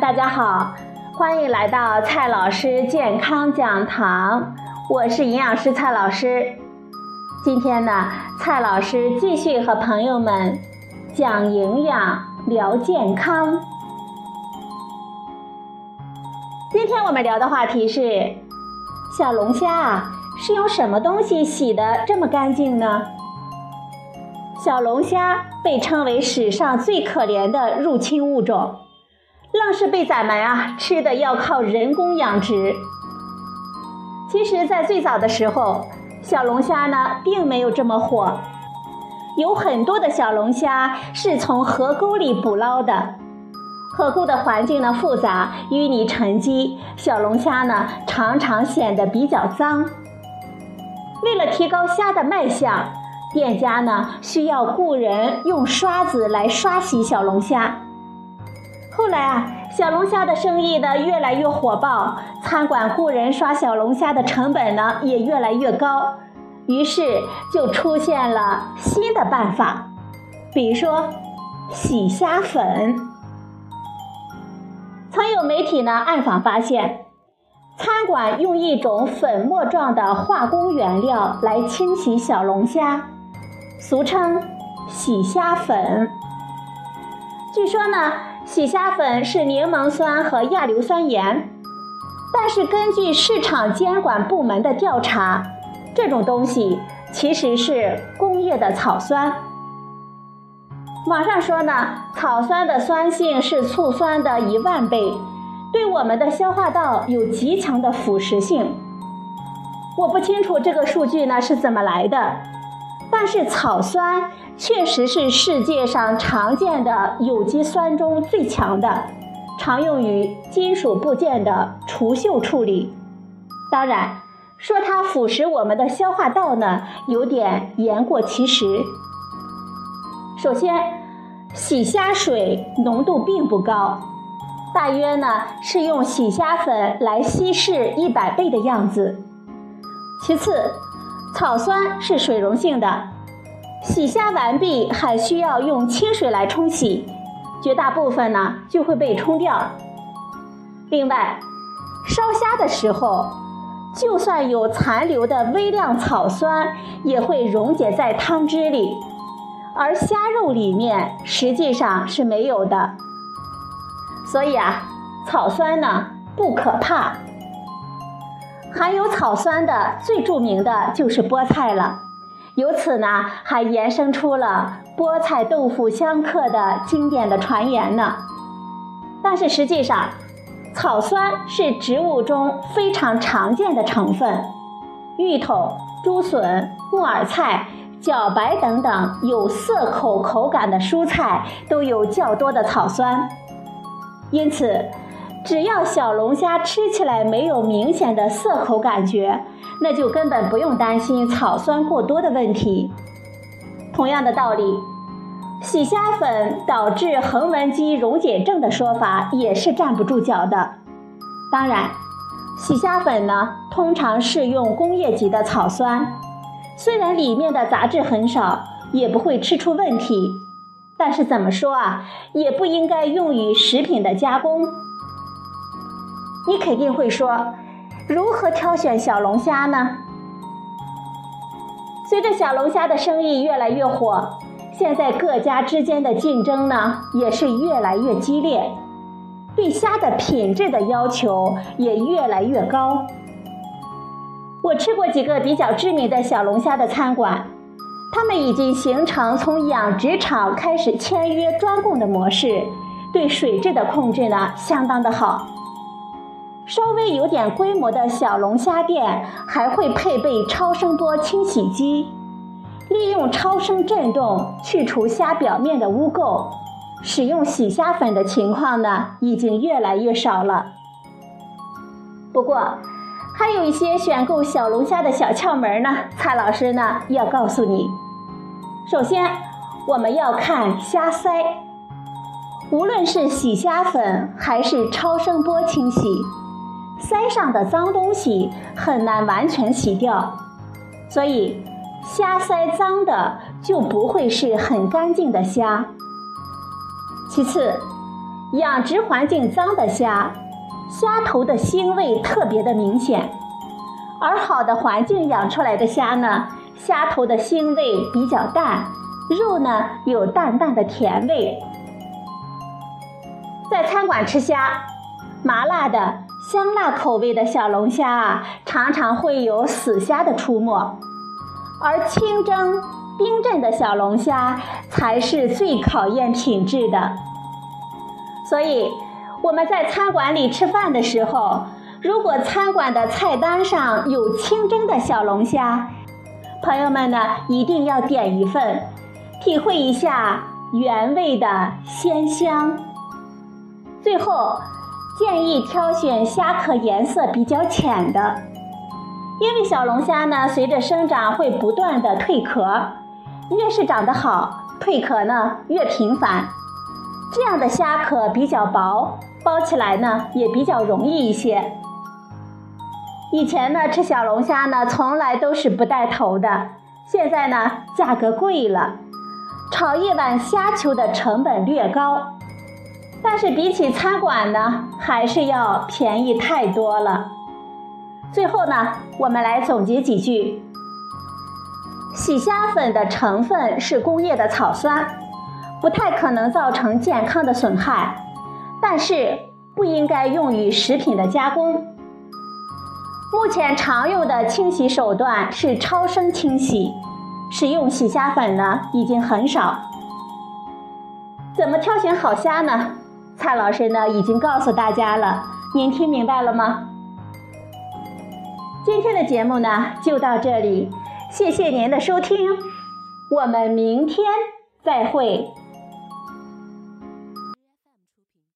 大家好，欢迎来到蔡老师健康讲堂，我是营养师蔡老师。今天呢，蔡老师继续和朋友们讲营养、聊健康。今天我们聊的话题是：小龙虾啊，是用什么东西洗的这么干净呢？小龙虾被称为史上最可怜的入侵物种。愣是被咱们啊吃的要靠人工养殖。其实，在最早的时候，小龙虾呢并没有这么火。有很多的小龙虾是从河沟里捕捞的，河沟的环境呢复杂，淤泥沉积，小龙虾呢常常显得比较脏。为了提高虾的卖相，店家呢需要雇人用刷子来刷洗小龙虾。后来啊，小龙虾的生意呢越来越火爆，餐馆雇人刷小龙虾的成本呢也越来越高，于是就出现了新的办法，比如说洗虾粉。曾有媒体呢暗访发现，餐馆用一种粉末状的化工原料来清洗小龙虾，俗称洗虾粉。据说呢。洗虾粉是柠檬酸和亚硫酸盐，但是根据市场监管部门的调查，这种东西其实是工业的草酸。网上说呢，草酸的酸性是醋酸的一万倍，对我们的消化道有极强的腐蚀性。我不清楚这个数据呢是怎么来的，但是草酸。确实是世界上常见的有机酸中最强的，常用于金属部件的除锈处理。当然，说它腐蚀我们的消化道呢，有点言过其实。首先，洗虾水浓度并不高，大约呢是用洗虾粉来稀释一百倍的样子。其次，草酸是水溶性的。洗虾完毕，还需要用清水来冲洗，绝大部分呢就会被冲掉。另外，烧虾的时候，就算有残留的微量草酸，也会溶解在汤汁里，而虾肉里面实际上是没有的。所以啊，草酸呢不可怕。含有草酸的最著名的就是菠菜了。由此呢，还延伸出了菠菜豆腐相克的经典的传言呢。但是实际上，草酸是植物中非常常见的成分，芋头、竹笋、木耳菜、茭白等等有涩口口感的蔬菜都有较多的草酸。因此，只要小龙虾吃起来没有明显的涩口感觉。那就根本不用担心草酸过多的问题。同样的道理，洗虾粉导致横纹肌溶解症的说法也是站不住脚的。当然，洗虾粉呢，通常是用工业级的草酸，虽然里面的杂质很少，也不会吃出问题。但是怎么说啊，也不应该用于食品的加工。你肯定会说。如何挑选小龙虾呢？随着小龙虾的生意越来越火，现在各家之间的竞争呢也是越来越激烈，对虾的品质的要求也越来越高。我吃过几个比较知名的小龙虾的餐馆，他们已经形成从养殖场开始签约专供的模式，对水质的控制呢相当的好。稍微有点规模的小龙虾店还会配备超声波清洗机，利用超声振动去除虾表面的污垢。使用洗虾粉的情况呢，已经越来越少了。不过，还有一些选购小龙虾的小窍门呢，蔡老师呢要告诉你。首先，我们要看虾鳃，无论是洗虾粉还是超声波清洗。鳃上的脏东西很难完全洗掉，所以虾鳃脏的就不会是很干净的虾。其次，养殖环境脏的虾，虾头的腥味特别的明显；而好的环境养出来的虾呢，虾头的腥味比较淡，肉呢有淡淡的甜味。在餐馆吃虾，麻辣的、香辣口味的小龙虾啊，常常会有死虾的出没，而清蒸。冰镇的小龙虾才是最考验品质的，所以我们在餐馆里吃饭的时候，如果餐馆的菜单上有清蒸的小龙虾，朋友们呢一定要点一份，体会一下原味的鲜香。最后建议挑选虾壳颜色比较浅的，因为小龙虾呢随着生长会不断的蜕壳。越是长得好，蜕壳呢越频繁。这样的虾壳比较薄，包起来呢也比较容易一些。以前呢吃小龙虾呢从来都是不带头的，现在呢价格贵了，炒一碗虾球的成本略高，但是比起餐馆呢还是要便宜太多了。最后呢我们来总结几句。洗虾粉的成分是工业的草酸，不太可能造成健康的损害，但是不应该用于食品的加工。目前常用的清洗手段是超声清洗，使用洗虾粉呢已经很少。怎么挑选好虾呢？蔡老师呢已经告诉大家了，您听明白了吗？今天的节目呢就到这里。谢谢您的收听，我们明天再会。